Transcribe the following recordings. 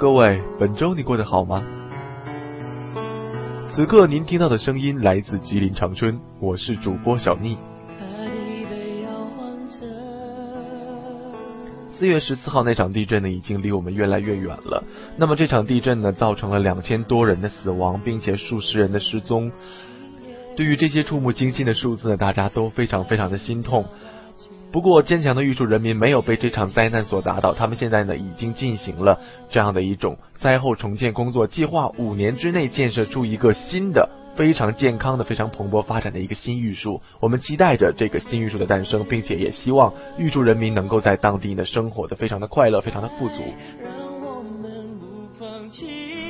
各位，本周你过得好吗？此刻您听到的声音来自吉林长春，我是主播小逆。四月十四号那场地震呢，已经离我们越来越远了。那么这场地震呢，造成了两千多人的死亡，并且数十人的失踪。对于这些触目惊心的数字呢，大家都非常非常的心痛。不过，坚强的玉树人民没有被这场灾难所打倒，他们现在呢，已经进行了这样的一种灾后重建工作，计划五年之内建设出一个新的。非常健康的、非常蓬勃发展的一个新玉树，我们期待着这个新玉树的诞生，并且也希望玉树人民能够在当地呢生活的非常的快乐、非常的富足。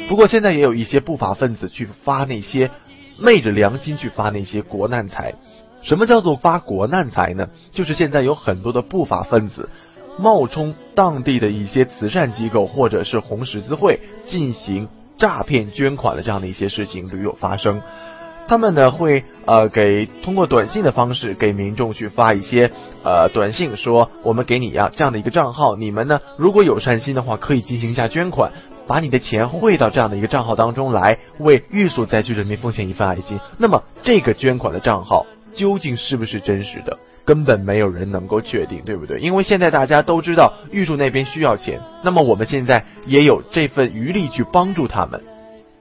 不过现在也有一些不法分子去发那些昧着良心去发那些国难财。什么叫做发国难财呢？就是现在有很多的不法分子冒充当地的一些慈善机构或者是红十字会进行。诈骗捐款的这样的一些事情屡有发生，他们呢会呃给通过短信的方式给民众去发一些呃短信，说我们给你呀这样的一个账号，你们呢如果有善心的话，可以进行一下捐款，把你的钱汇到这样的一个账号当中来，为玉树灾区人民奉献一份爱心。那么这个捐款的账号究竟是不是真实的？根本没有人能够确定，对不对？因为现在大家都知道玉树那边需要钱，那么我们现在也有这份余力去帮助他们。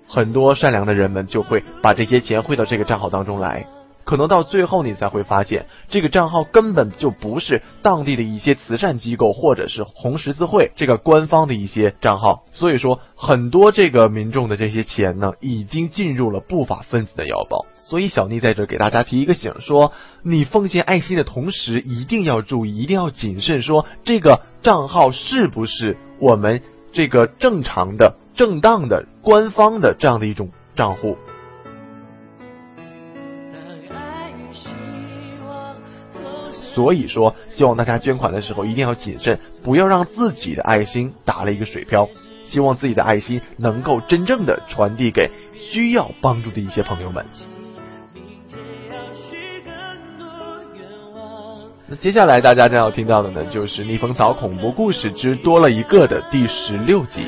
很多善良的人们就会把这些钱汇到这个账号当中来。可能到最后你才会发现，这个账号根本就不是当地的一些慈善机构或者是红十字会这个官方的一些账号。所以说，很多这个民众的这些钱呢，已经进入了不法分子的腰包。所以小妮在这给大家提一个醒，说你奉献爱心的同时，一定要注意，一定要谨慎，说这个账号是不是我们这个正常的、正当的、官方的这样的一种账户。所以说，希望大家捐款的时候一定要谨慎，不要让自己的爱心打了一个水漂。希望自己的爱心能够真正的传递给需要帮助的一些朋友们。那接下来大家将要听到的呢，就是《逆风草恐怖故事之多了一个》的第十六集。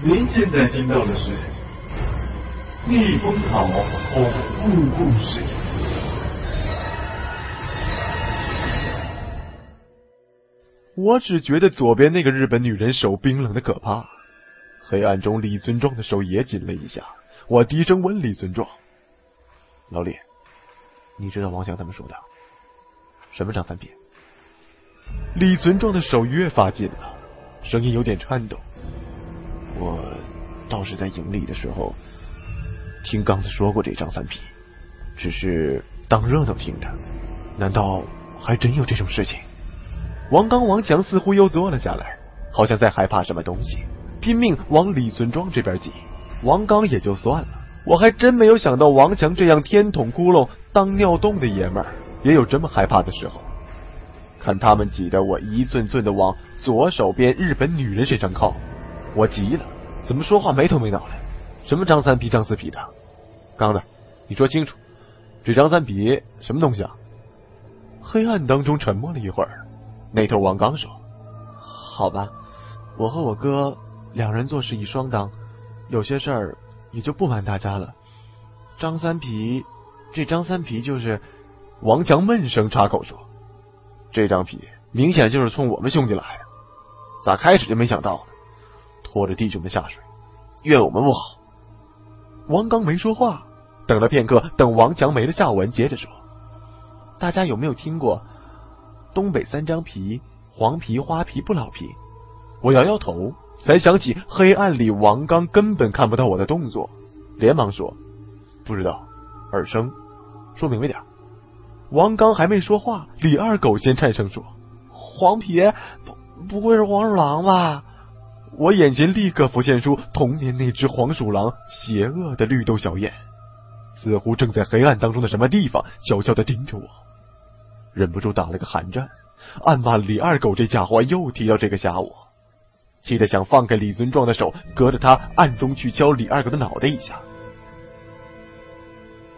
您现在听到的是《逆风草恐怖故事》。我只觉得左边那个日本女人手冰冷的可怕。黑暗中，李存壮的手也紧了一下。我低声问李存壮：“老李，你知道王强他们说的什么张三品？”李存壮的手越发紧了，声音有点颤抖。倒是在营里的时候听刚子说过这张三皮，只是当热闹听的。难道还真有这种事情？王刚、王强似乎又坐了下来，好像在害怕什么东西。拼命往李存庄这边挤，王刚也就算了，我还真没有想到王强这样天捅窟窿当尿洞的爷们儿也有这么害怕的时候。看他们挤得我一寸寸的往左手边日本女人身上靠，我急了，怎么说话没头没脑的？什么张三皮张四皮的？刚子，你说清楚，这张三皮什么东西啊？黑暗当中沉默了一会儿，那头王刚说：“好吧，我和我哥。”两人做事一双当，有些事儿也就不瞒大家了。张三皮，这张三皮就是王强闷声插口说：“这张皮明显就是冲我们兄弟来的，咋开始就没想到呢？拖着弟兄们下水，怨我们不好。”王刚没说话，等了片刻，等王强没了下文，接着说：“大家有没有听过东北三张皮？黄皮、花皮、不老皮？”我摇摇头。才想起黑暗里王刚根本看不到我的动作，连忙说：“不知道，耳生，说明白点。”王刚还没说话，李二狗先颤声说：“黄皮，不不会是黄鼠狼吧？”我眼前立刻浮现出童年那只黄鼠狼邪恶的绿豆小眼，似乎正在黑暗当中的什么地方悄悄的盯着我，忍不住打了个寒战，暗骂李二狗这家伙又提到这个吓我。气得想放开李尊壮的手，隔着他暗中去敲李二狗的脑袋一下。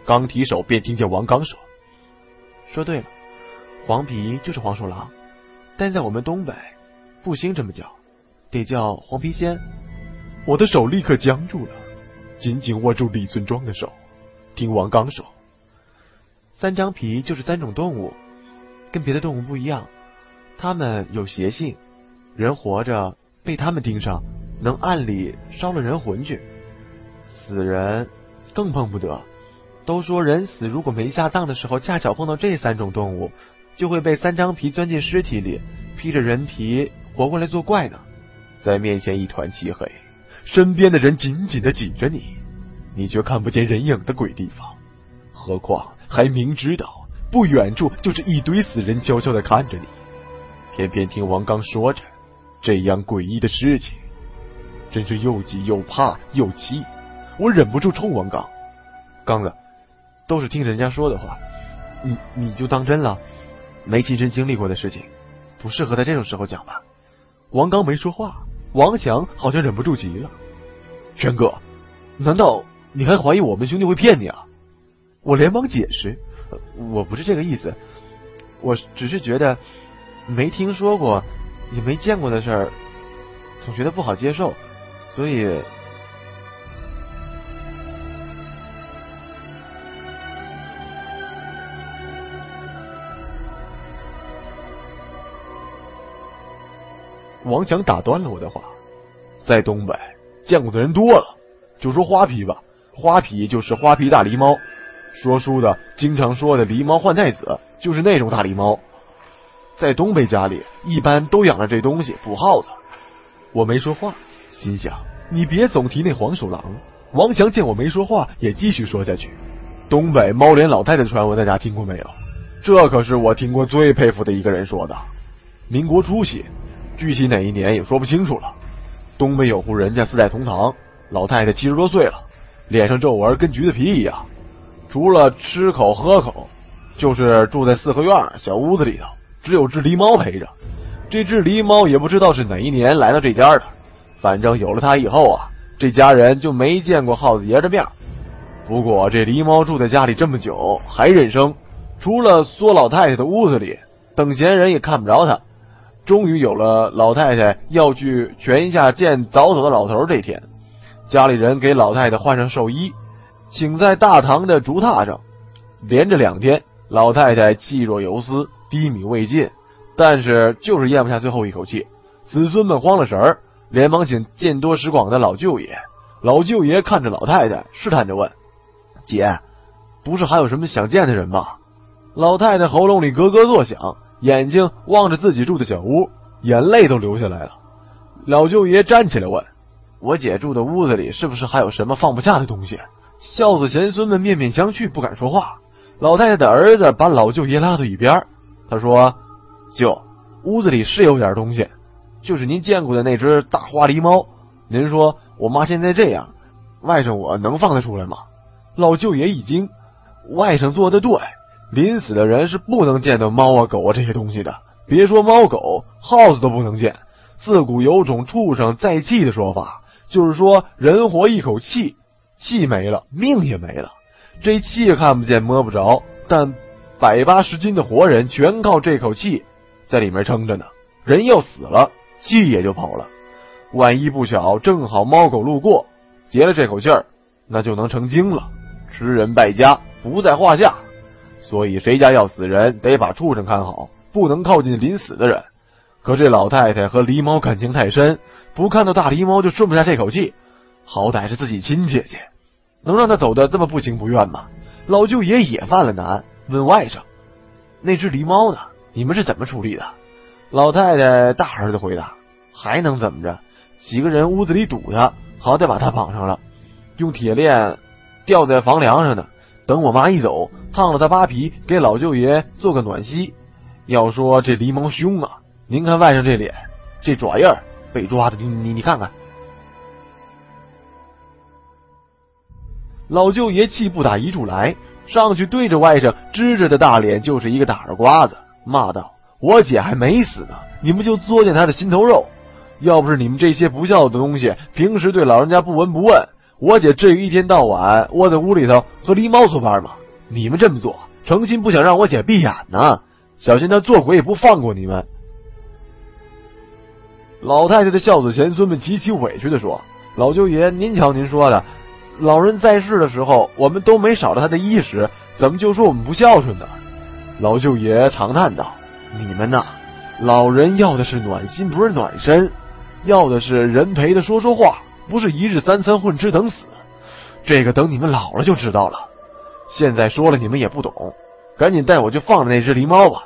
刚提手，便听见王刚说：“说对了，黄皮就是黄鼠狼，但在我们东北不兴这么叫，得叫黄皮仙。”我的手立刻僵住了，紧紧握住李存庄的手。听王刚说：“三张皮就是三种动物，跟别的动物不一样，它们有邪性，人活着。”被他们盯上，能暗里烧了人魂去。死人更碰不得。都说人死如果没下葬的时候，恰巧碰到这三种动物，就会被三张皮钻进尸体里，披着人皮活过来作怪呢。在面前一团漆黑，身边的人紧紧的挤着你，你却看不见人影的鬼地方。何况还明知道不远处就是一堆死人悄悄的看着你，偏偏听王刚说着。这样诡异的事情，真是又急又怕又气。我忍不住冲王刚：“刚子，都是听人家说的话，你你就当真了？没亲身经历过的事情，不适合在这种时候讲吧？”王刚没说话，王翔好像忍不住急了：“全哥，难道你还怀疑我们兄弟会骗你啊？”我连忙解释：“我不是这个意思，我只是觉得没听说过。”也没见过的事儿，总觉得不好接受，所以王强打断了我的话。在东北见过的人多了，就说花皮吧，花皮就是花皮大狸猫。说书的经常说的狸猫换太子，就是那种大狸猫。在东北家里，一般都养着这东西捕耗子。我没说话，心想你别总提那黄鼠狼。王强见我没说话，也继续说下去。东北猫脸老太太传闻，大家听过没有？这可是我听过最佩服的一个人说的。民国初期，具体哪一年也说不清楚了。东北有户人家四代同堂，老太太七十多岁了，脸上皱纹跟橘子皮一样，除了吃口喝口，就是住在四合院小屋子里头。只有只狸猫陪着，这只狸猫也不知道是哪一年来到这家的，反正有了它以后啊，这家人就没见过耗子爷的面。不过这狸猫住在家里这么久还认生，除了缩老太太的屋子里，等闲人也看不着它。终于有了老太太要去泉下见早走的老头这天，家里人给老太太换上寿衣，请在大堂的竹榻上，连着两天，老太太气若游丝。低迷未尽，但是就是咽不下最后一口气。子孙们慌了神儿，连忙请见多识广的老舅爷。老舅爷看着老太太，试探着问：“姐，不是还有什么想见的人吗？”老太太喉咙里咯咯作响，眼睛望着自己住的小屋，眼泪都流下来了。老舅爷站起来问：“我姐住的屋子里是不是还有什么放不下的东西？”孝子贤孙们面面相觑，不敢说话。老太太的儿子把老舅爷拉到一边，他说：“舅，屋子里是有点东西，就是您见过的那只大花狸猫。您说我妈现在这样，外甥我能放得出来吗？”老舅爷一惊：“外甥做的对。”临死的人是不能见到猫啊狗啊这些东西的，别说猫狗，耗子都不能见。自古有种畜生在气的说法，就是说人活一口气，气没了，命也没了。这气看不见摸不着，但百八十斤的活人全靠这口气在里面撑着呢。人要死了，气也就跑了。万一不巧正好猫狗路过，接了这口气儿，那就能成精了，吃人败家不在话下。所以，谁家要死人，得把畜生看好，不能靠近临死的人。可这老太太和狸猫感情太深，不看到大狸猫就顺不下这口气。好歹是自己亲姐姐，能让她走的这么不情不愿吗？老舅爷也犯了难，问外甥：“那只狸猫呢？你们是怎么处理的？”老太太大儿子回答：“还能怎么着？几个人屋子里堵他，好歹把他绑上了，用铁链吊在房梁上呢。等我妈一走。”烫了他扒皮，给老舅爷做个暖膝。要说这狸猫凶啊，您看外甥这脸，这爪印儿，被抓的，你你你看看。老舅爷气不打一处来，上去对着外甥支着的大脸就是一个大耳刮子，骂道：“我姐还没死呢，你们就作践她的心头肉。要不是你们这些不孝的东西，平时对老人家不闻不问，我姐至于一天到晚窝在屋里头和狸猫作伴吗？”你们这么做，诚心不想让我姐闭眼呢？小心她做鬼也不放过你们！老太太的孝子贤孙们极其委屈的说：“老舅爷，您瞧您说的，老人在世的时候，我们都没少了他的衣食，怎么就说我们不孝顺呢？”老舅爷长叹道：“你们呐，老人要的是暖心，不是暖身，要的是人陪他说说话，不是一日三餐混吃等死。这个等你们老了就知道了。”现在说了你们也不懂，赶紧带我去放了那只狸猫吧！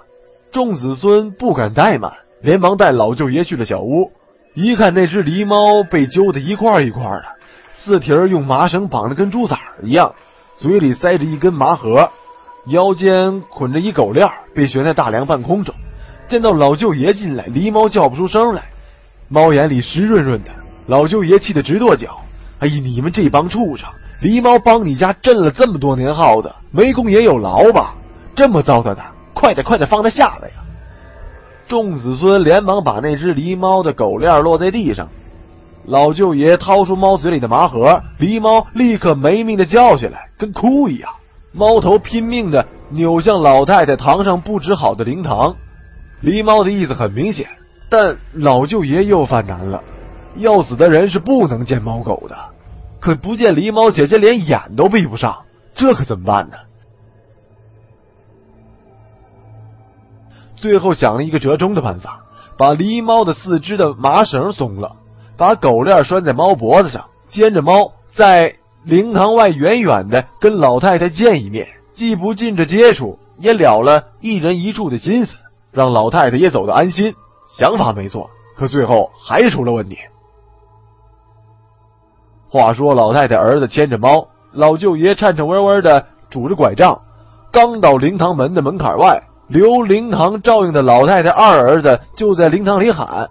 众子孙不敢怠慢，连忙带老舅爷去了小屋。一看那只狸猫被揪得一块一块的，四蹄儿用麻绳绑得跟猪崽儿一样，嘴里塞着一根麻盒，腰间捆着一狗链，被悬在大梁半空中。见到老舅爷进来，狸猫叫不出声来，猫眼里湿润润的。老舅爷气得直跺脚：“哎呀，你们这帮畜生！”狸猫帮你家镇了这么多年耗子，没功也有劳吧？这么糟蹋它，快点快点放它下来呀！众子孙连忙把那只狸猫的狗链落在地上，老舅爷掏出猫嘴里的麻盒，狸猫立刻没命的叫起来，跟哭一样。猫头拼命的扭向老太太堂上布置好的灵堂，狸猫的意思很明显，但老舅爷又犯难了，要死的人是不能见猫狗的。可不见狸猫姐姐连眼都闭不上，这可怎么办呢？最后想了一个折中的办法，把狸猫的四肢的麻绳松了，把狗链拴在猫脖子上，牵着猫在灵堂外远远的跟老太太见一面，既不近着接触，也了了一人一处的心思，让老太太也走得安心。想法没错，可最后还是出了问题。话说，老太太儿子牵着猫，老舅爷颤颤巍巍的拄着拐杖，刚到灵堂门的门槛外，留灵堂照应的老太太二儿子就在灵堂里喊：“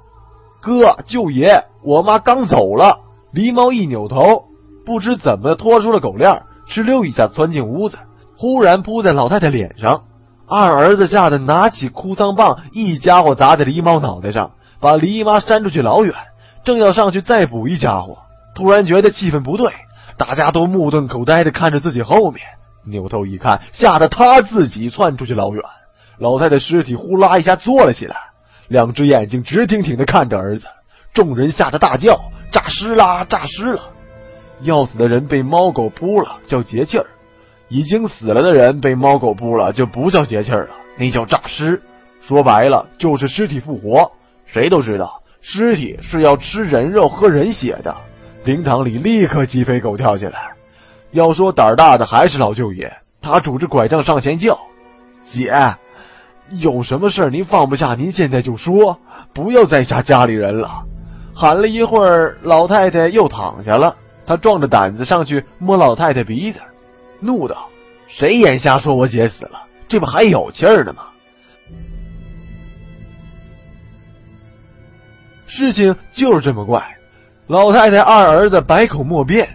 哥，舅爷，我妈刚走了。”狸猫一扭头，不知怎么拖出了狗链，哧溜一下窜进屋子，忽然扑在老太太脸上。二儿子吓得拿起哭丧棒，一家伙砸在狸猫脑袋上，把狸妈扇出去老远，正要上去再补一家伙。突然觉得气氛不对，大家都目瞪口呆的看着自己后面，扭头一看，吓得他自己窜出去老远。老太太尸体呼啦一下坐了起来，两只眼睛直挺挺的看着儿子。众人吓得大叫：“诈尸啦！诈尸了！”要死的人被猫狗扑了叫节气儿，已经死了的人被猫狗扑了就不叫节气儿了，那叫诈尸。说白了就是尸体复活。谁都知道，尸体是要吃人肉、喝人血的。灵堂里立刻鸡飞狗跳起来。要说胆儿大的还是老舅爷，他拄着拐杖上前叫：“姐，有什么事您放不下，您现在就说，不要再吓家里人了。”喊了一会儿，老太太又躺下了。他壮着胆子上去摸老太太鼻子，怒道：“谁眼瞎说我姐死了？这不还有气儿呢吗？”事情就是这么怪。老太太二儿子百口莫辩，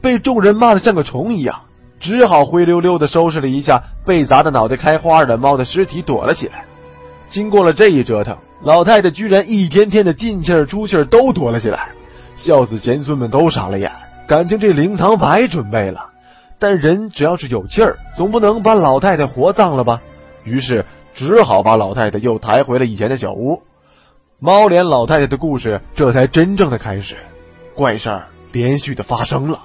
被众人骂得像个虫一样，只好灰溜溜的收拾了一下被砸的脑袋开花的猫的尸体，躲了起来。经过了这一折腾，老太太居然一天天的进气儿出气儿都躲了起来，孝子贤孙们都傻了眼。感情这灵堂白准备了，但人只要是有气儿，总不能把老太太活葬了吧？于是只好把老太太又抬回了以前的小屋。猫脸老太太的故事这才真正的开始，怪事儿连续的发生了。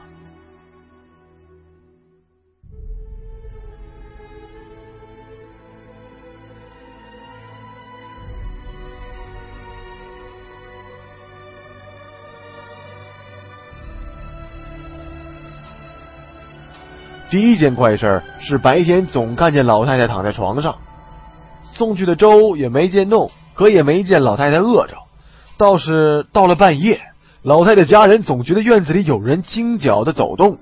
第一件怪事是白天总看见老太太躺在床上，送去的粥也没见弄，可也没见老太太饿着。倒是到了半夜，老太太家人总觉得院子里有人轻脚的走动。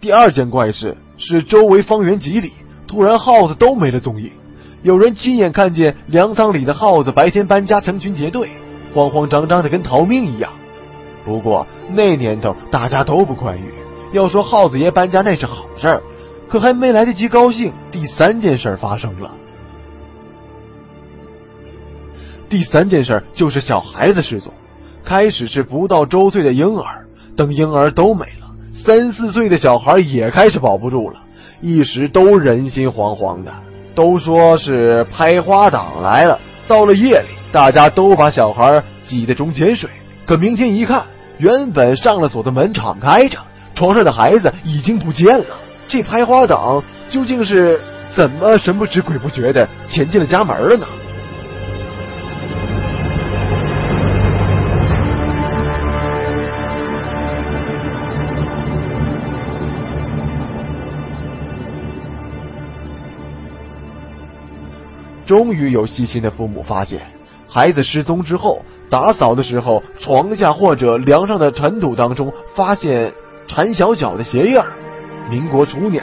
第二件怪事是周围方圆几里突然耗子都没了踪影，有人亲眼看见粮仓里的耗子白天搬家成群结队，慌慌张张的跟逃命一样。不过那年头大家都不宽裕。要说耗子爷搬家那是好事，可还没来得及高兴，第三件事发生了。第三件事就是小孩子失踪，开始是不到周岁的婴儿，等婴儿都没了，三四岁的小孩也开始保不住了，一时都人心惶惶的，都说是拍花党来了。到了夜里，大家都把小孩挤在中间睡，可明天一看，原本上了锁的门敞开着。床上的孩子已经不见了，这拍花党究竟是怎么神不知鬼不觉的潜进了家门了呢？终于有细心的父母发现，孩子失踪之后，打扫的时候，床下或者梁上的尘土当中发现。陈小脚的鞋印儿，民国初年，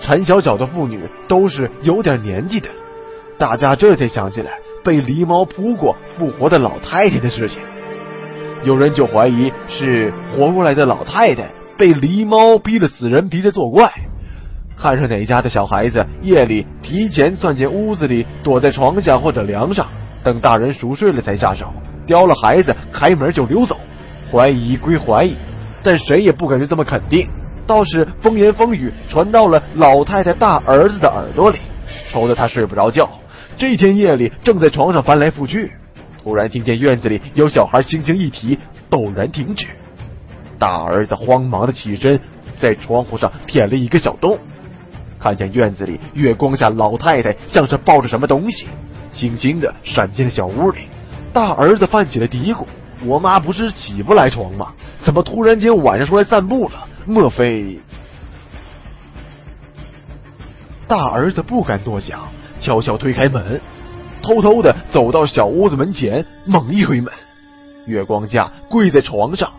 陈小脚的妇女都是有点年纪的。大家这才想起来被狸猫扑过复活的老太太的事情。有人就怀疑是活过来的老太太被狸猫逼了死人皮在作怪。看上哪家的小孩子夜里提前钻进屋子里，躲在床下或者梁上，等大人熟睡了才下手，叼了孩子开门就溜走。怀疑归怀疑。但谁也不敢就这么肯定，倒是风言风语传到了老太太大儿子的耳朵里，愁得他睡不着觉。这天夜里正在床上翻来覆去，突然听见院子里有小孩轻轻一提，陡然停止。大儿子慌忙的起身，在窗户上舔了一个小洞，看见院子里月光下老太太像是抱着什么东西，轻轻的闪进了小屋里。大儿子犯起了嘀咕。我妈不是起不来床吗？怎么突然间晚上出来散步了？莫非……大儿子不敢多想，悄悄推开门，偷偷的走到小屋子门前，猛一推门，月光下跪在床上，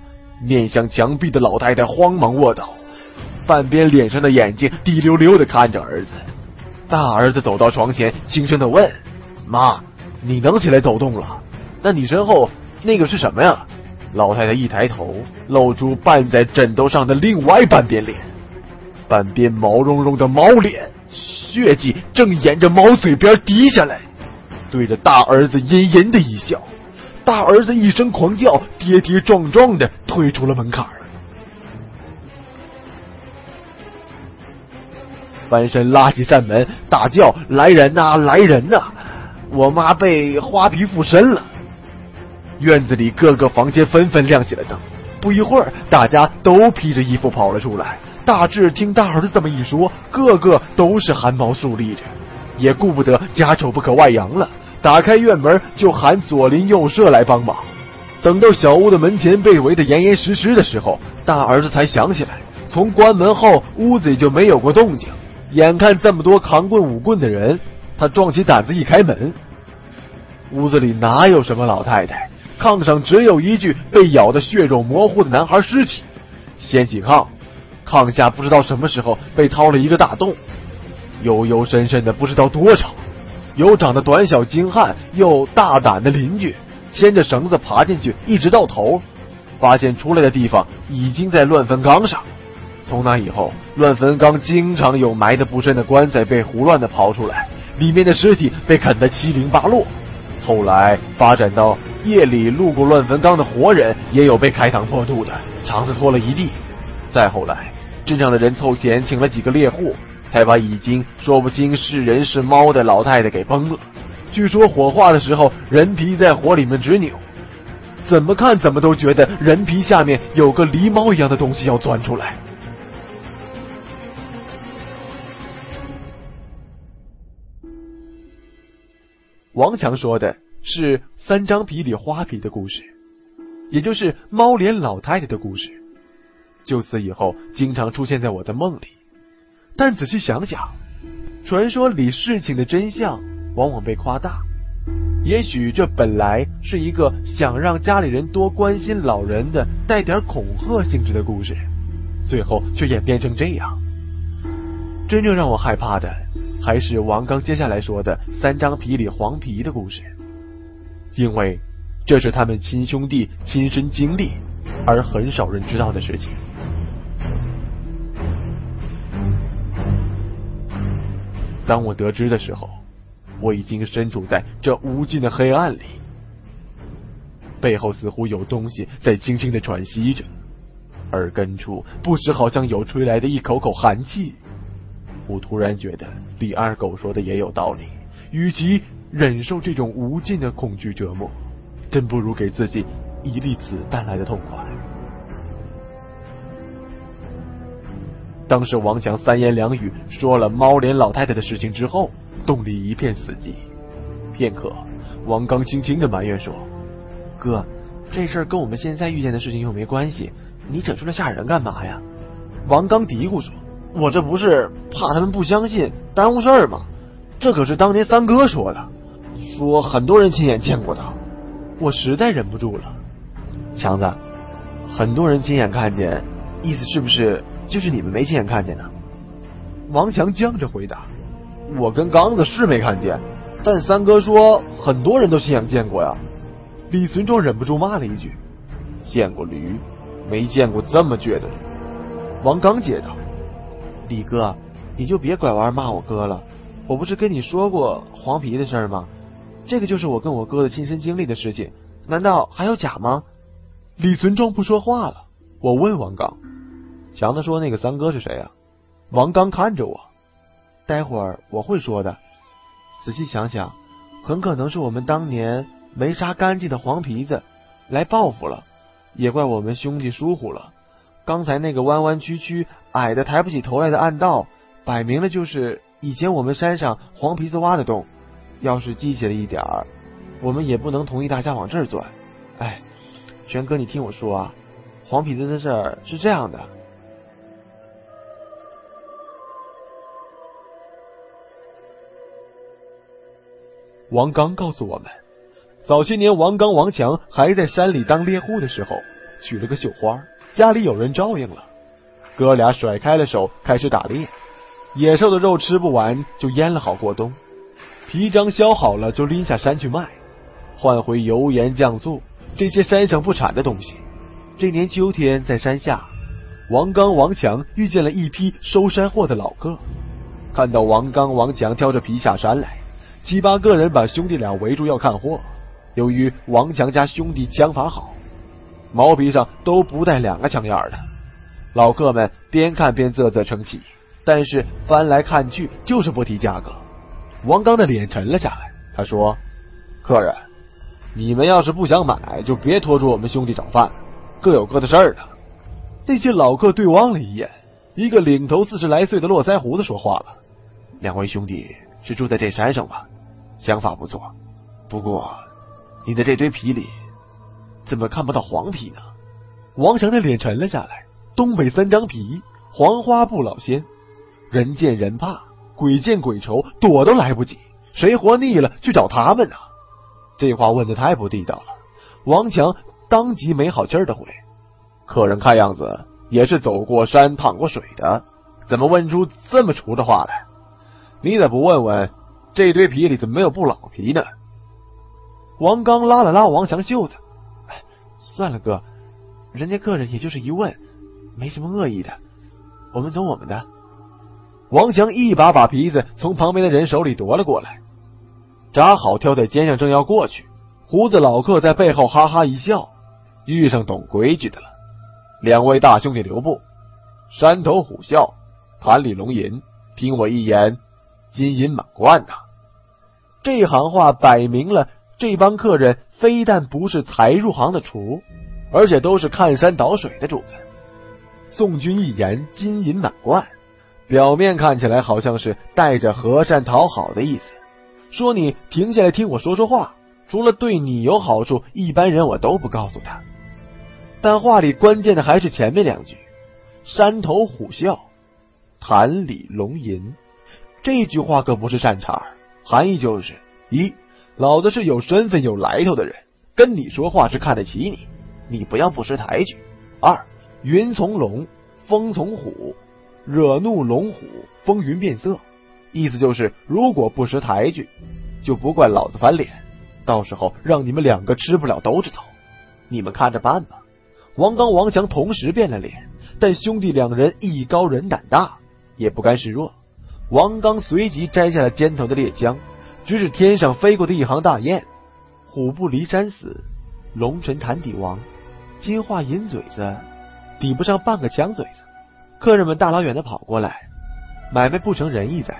面向墙壁的老太太慌忙卧倒，半边脸上的眼睛滴溜溜的看着儿子。大儿子走到床前，轻声的问：“妈，你能起来走动了？那你身后……”那个是什么呀？老太太一抬头，露出半在枕头上的另外半边脸，半边毛茸茸的猫脸，血迹正沿着猫嘴边滴下来，对着大儿子阴阴的一笑。大儿子一声狂叫，跌跌撞撞的退出了门槛翻身拉起扇门，大叫：“来人呐，来人呐！我妈被花皮附身了！”院子里各个房间纷纷亮起了灯，不一会儿，大家都披着衣服跑了出来。大志听大儿子这么一说，个个都是汗毛竖立着。也顾不得家丑不可外扬了，打开院门就喊左邻右舍来帮忙。等到小屋的门前被围得严严实实的时候，大儿子才想起来，从关门后屋子里就没有过动静。眼看这么多扛棍舞棍的人，他壮起胆子一开门，屋子里哪有什么老太太？炕上只有一具被咬得血肉模糊的男孩尸体。掀起炕，炕下不知道什么时候被掏了一个大洞，幽幽深深的不知道多长。有长得短小精悍又大胆的邻居，牵着绳子爬进去，一直到头，发现出来的地方已经在乱坟岗上。从那以后，乱坟岗经常有埋得不深的棺材被胡乱的刨出来，里面的尸体被啃得七零八落。后来发展到夜里路过乱坟岗的活人也有被开膛破肚的，肠子脱了一地。再后来，镇上的人凑钱请了几个猎户，才把已经说不清是人是猫的老太太给崩了。据说火化的时候，人皮在火里面直扭，怎么看怎么都觉得人皮下面有个狸猫一样的东西要钻出来。王强说的是三张皮里花皮的故事，也就是猫脸老太太的故事。就此以后，经常出现在我的梦里。但仔细想想，传说里事情的真相往往被夸大。也许这本来是一个想让家里人多关心老人的带点恐吓性质的故事，最后却演变成这样。真正让我害怕的。还是王刚接下来说的三张皮里黄皮的故事，因为这是他们亲兄弟亲身经历，而很少人知道的事情。当我得知的时候，我已经身处在这无尽的黑暗里，背后似乎有东西在轻轻的喘息着，耳根处不时好像有吹来的一口口寒气。我突然觉得李二狗说的也有道理，与其忍受这种无尽的恐惧折磨，真不如给自己一粒子弹来的痛快。当时王强三言两语说了猫脸老太太的事情之后，洞里一片死寂。片刻，王刚轻轻的埋怨说：“哥，这事儿跟我们现在遇见的事情又没关系，你整出来吓人干嘛呀？”王刚嘀咕说。我这不是怕他们不相信，耽误事儿吗？这可是当年三哥说的，说很多人亲眼见过的。我实在忍不住了，强子，很多人亲眼看见，意思是不是就是你们没亲眼看见呢？王强僵着回答：“我跟刚子是没看见，但三哥说很多人都亲眼见过呀。”李存壮忍不住骂了一句：“见过驴，没见过这么倔的驴。”王刚接道。李哥，你就别拐弯骂我哥了。我不是跟你说过黄皮的事儿吗？这个就是我跟我哥的亲身经历的事情，难道还有假吗？李存忠不说话了。我问王刚，强子说那个三哥是谁啊？王刚看着我，待会儿我会说的。仔细想想，很可能是我们当年没杀干净的黄皮子来报复了，也怪我们兄弟疏忽了。刚才那个弯弯曲曲、矮的抬不起头来的暗道，摆明了就是以前我们山上黄皮子挖的洞。要是积起了一点儿，我们也不能同意大家往这儿钻。哎，玄哥，你听我说啊，黄皮子的事儿是这样的。王刚告诉我们，早些年王刚、王强还在山里当猎户的时候，娶了个绣花。家里有人照应了，哥俩甩开了手，开始打猎。野兽的肉吃不完，就腌了好过冬；皮张削好了，就拎下山去卖，换回油盐酱醋这些山上不产的东西。这年秋天，在山下，王刚、王强遇见了一批收山货的老客。看到王刚、王强挑着皮下山来，七八个人把兄弟俩围住要看货。由于王强家兄弟枪法好。毛皮上都不带两个枪眼的，老客们边看边啧啧称奇，但是翻来看去就是不提价格。王刚的脸沉了下来，他说：“客人，你们要是不想买，就别拖住我们兄弟找饭，各有各的事儿了。”那些老客对望了一眼，一个领头四十来岁的络腮胡子说话了：“两位兄弟，是住在这山上吧？想法不错。不过，你的这堆皮里怎么看不到黄皮呢？王强的脸沉了下来。东北三张皮，黄花不老仙，人见人怕，鬼见鬼愁，躲都来不及。谁活腻了去找他们呢？这话问的太不地道了。王强当即没好气儿的回：“客人看样子也是走过山、趟过水的，怎么问出这么粗的话来？你咋不问问这堆皮里怎么没有不老皮呢？”王刚拉了拉王强袖子：“算了，哥，人家客人也就是一问。”没什么恶意的，我们走我们的。王强一把把皮子从旁边的人手里夺了过来，扎好挑在肩上，正要过去。胡子老客在背后哈哈一笑：“遇上懂规矩的了。”两位大兄弟留步，山头虎啸，潭里龙吟，听我一言，金银满贯呐！这行话摆明了，这帮客人非但不是才入行的厨，而且都是看山倒水的主子。宋军一言，金银满贯。表面看起来好像是带着和善讨好的意思，说你停下来听我说说话，除了对你有好处，一般人我都不告诉他。但话里关键的还是前面两句：山头虎啸，潭里龙吟。这句话可不是善茬，含义就是：一，老子是有身份有来头的人，跟你说话是看得起你，你不要不识抬举；二。云从龙，风从虎，惹怒龙虎，风云变色。意思就是，如果不识抬举，就不怪老子翻脸。到时候让你们两个吃不了兜着走，你们看着办吧。王刚、王强同时变了脸，但兄弟两人艺高人胆大，也不甘示弱。王刚随即摘下了肩头的猎枪，指指天上飞过的一行大雁：“虎不离山死，龙沉潭底亡。金话银嘴子。”抵不上半个枪嘴子，客人们大老远的跑过来，买卖不成仁义在，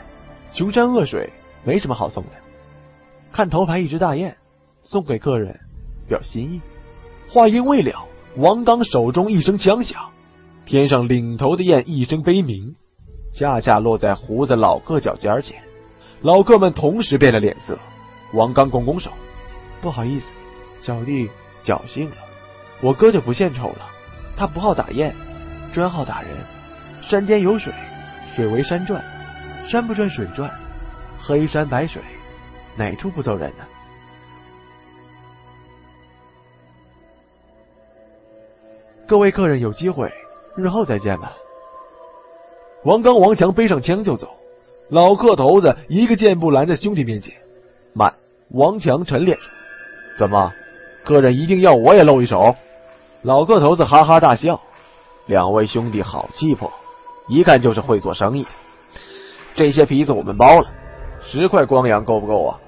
穷山恶水没什么好送的。看头牌一只大雁，送给客人表心意。话音未了，王刚手中一声枪响，天上领头的雁一声悲鸣，恰恰落在胡子老客脚尖前。老客们同时变了脸色。王刚拱拱手，不好意思，小弟侥幸了，我哥就不献丑了。他不好打雁，专好打人。山间有水，水为山转，山不转水转，黑山白水，哪处不走人呢？各位客人有机会，日后再见吧。王刚、王强背上枪就走，老客头子一个箭步拦在兄弟面前。慢！王强沉脸说：“怎么，客人一定要我也露一手？”老个头子哈哈大笑，两位兄弟好气魄，一看就是会做生意。这些皮子我们包了，十块光洋够不够啊？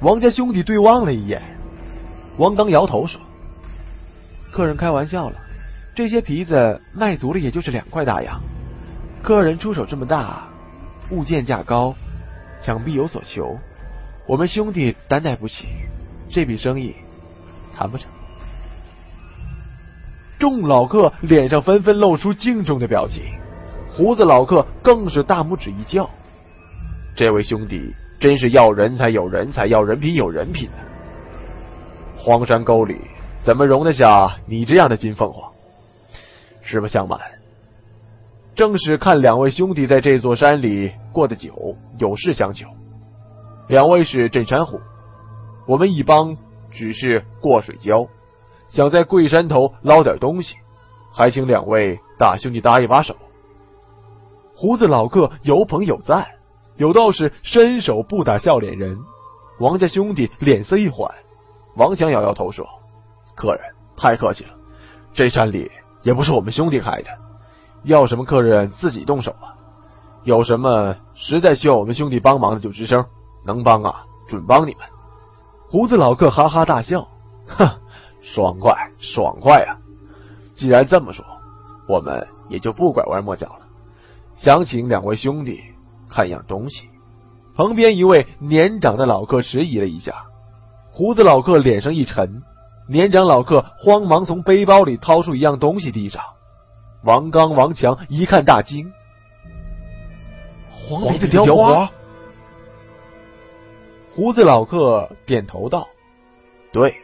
王家兄弟对望了一眼，王刚摇头说：“客人开玩笑了，这些皮子卖足了也就是两块大洋。客人出手这么大，物件价高，想必有所求，我们兄弟担待不起，这笔生意谈不成。”众老客脸上纷纷露出敬重的表情，胡子老客更是大拇指一叫：“这位兄弟真是要人才有人才，要人品有人品的。荒山沟里怎么容得下你这样的金凤凰？”实不相瞒，正是看两位兄弟在这座山里过得久，有事相求。两位是镇山虎，我们一帮只是过水蛟。想在贵山头捞点东西，还请两位大兄弟搭一把手。胡子老客有捧有赞，有道是伸手不打笑脸人。王家兄弟脸色一缓，王强摇摇头说：“客人太客气了，这山里也不是我们兄弟开的，要什么客人自己动手吧。有什么实在需要我们兄弟帮忙的就吱声，能帮啊准帮你们。”胡子老客哈哈大笑，哼。爽快，爽快啊！既然这么说，我们也就不拐弯抹角了。想请两位兄弟看样东西。旁边一位年长的老客迟疑了一下，胡子老客脸上一沉，年长老客慌忙从背包里掏出一样东西递上。王刚、王强一看大惊：黄皮的雕花！胡子老客点头道：“对，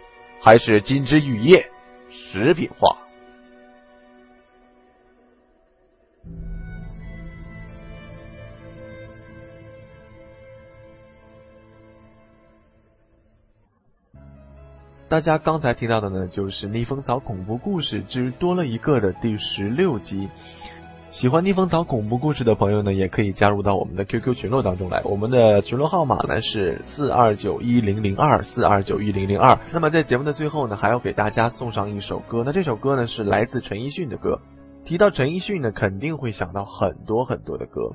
还是金枝玉叶，食品化。”大家刚才听到的呢，就是《逆风草恐怖故事之多了一个》的第十六集。喜欢逆风草恐怖故事的朋友呢，也可以加入到我们的 QQ 群落当中来。我们的群落号码呢是四二九一零零二四二九一零零二。那么在节目的最后呢，还要给大家送上一首歌。那这首歌呢是来自陈奕迅的歌。提到陈奕迅呢，肯定会想到很多很多的歌。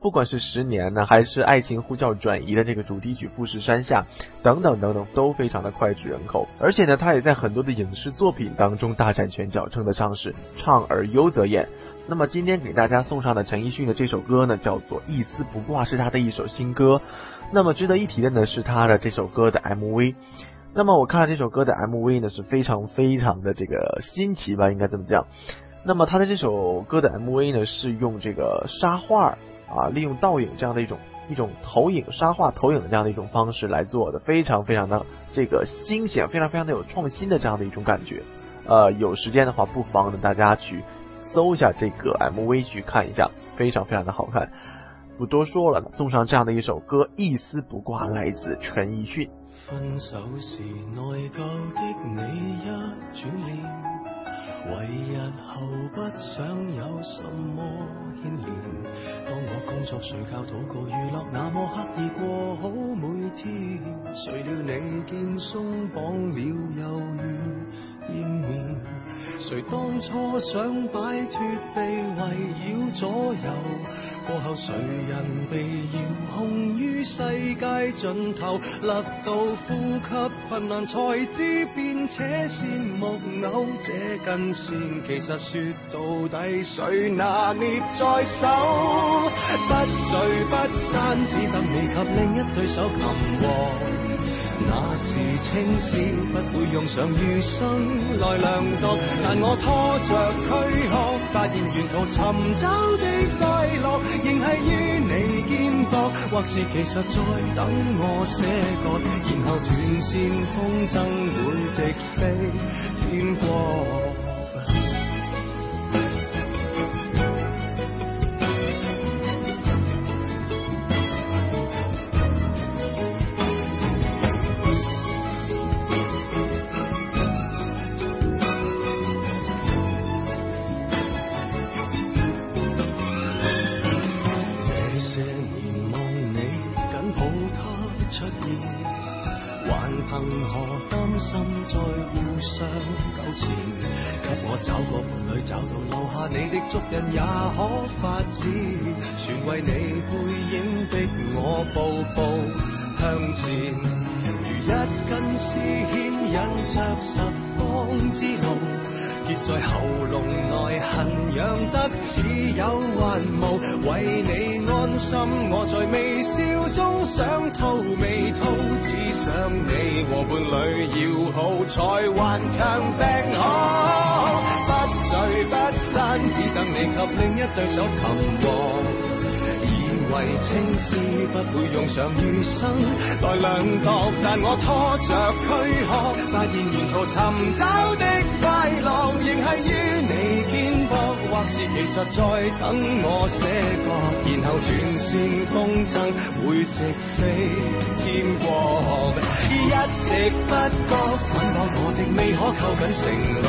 不管是十年呢，还是爱情呼叫转移的这个主题曲《富士山下》等等等等，都非常的脍炙人口。而且呢，他也在很多的影视作品当中大展拳脚，称得上是唱而优则演。那么今天给大家送上的陈奕迅的这首歌呢，叫做《一丝不挂》，是他的一首新歌。那么值得一提的呢，是他的这首歌的 MV。那么我看了这首歌的 MV 呢，是非常非常的这个新奇吧，应该这么讲。那么他的这首歌的 MV 呢，是用这个沙画。啊，利用倒影这样的一种一种投影、沙画投影的这样的一种方式来做的，非常非常的这个新鲜，非常非常的有创新的这样的一种感觉。呃，有时间的话，不妨呢大家去搜一下这个 MV 去看一下，非常非常的好看。不多说了，送上这样的一首歌，一丝不挂，来自陈奕迅。分手时内疚的你一转脸。为日后不想有什么牵连，当我工作、睡觉、祷告、娱乐，那么刻意过好每天，谁料你见松绑了又愿，谁当初想摆脱被围绕左右？过后谁人被遥控于世界尽头，勒到呼吸困难，才知变且羡木偶这根线，其实说到底谁拿捏在手？不聚不散，只得你及另一对手擒获。那时青丝，不会用上余生来量度。但我拖着躯壳，发现沿途寻找的快乐，仍系于你肩膊。或是其实在等我写过，然后断线风筝会直飞天何担心再互相纠缠？给我找个伴侣，找到留下你的足印，也可发指。全为你背影的我，步步向前，如一根丝牵引着十方之龙。憋。在喉咙内恨痒得似有还无，为你安心，我在微笑中想吐未吐，只想你和伴侣要好，才顽强病好。不聚不散，只等你及另一对手擒获。为青丝不会用上余生来量度，但我拖着躯壳，发现沿途寻找的快乐，仍系于你肩膊。或是其实在等我写歌，然后断线风筝会直飞天国。一直不觉捆绑我的未可扣紧承诺。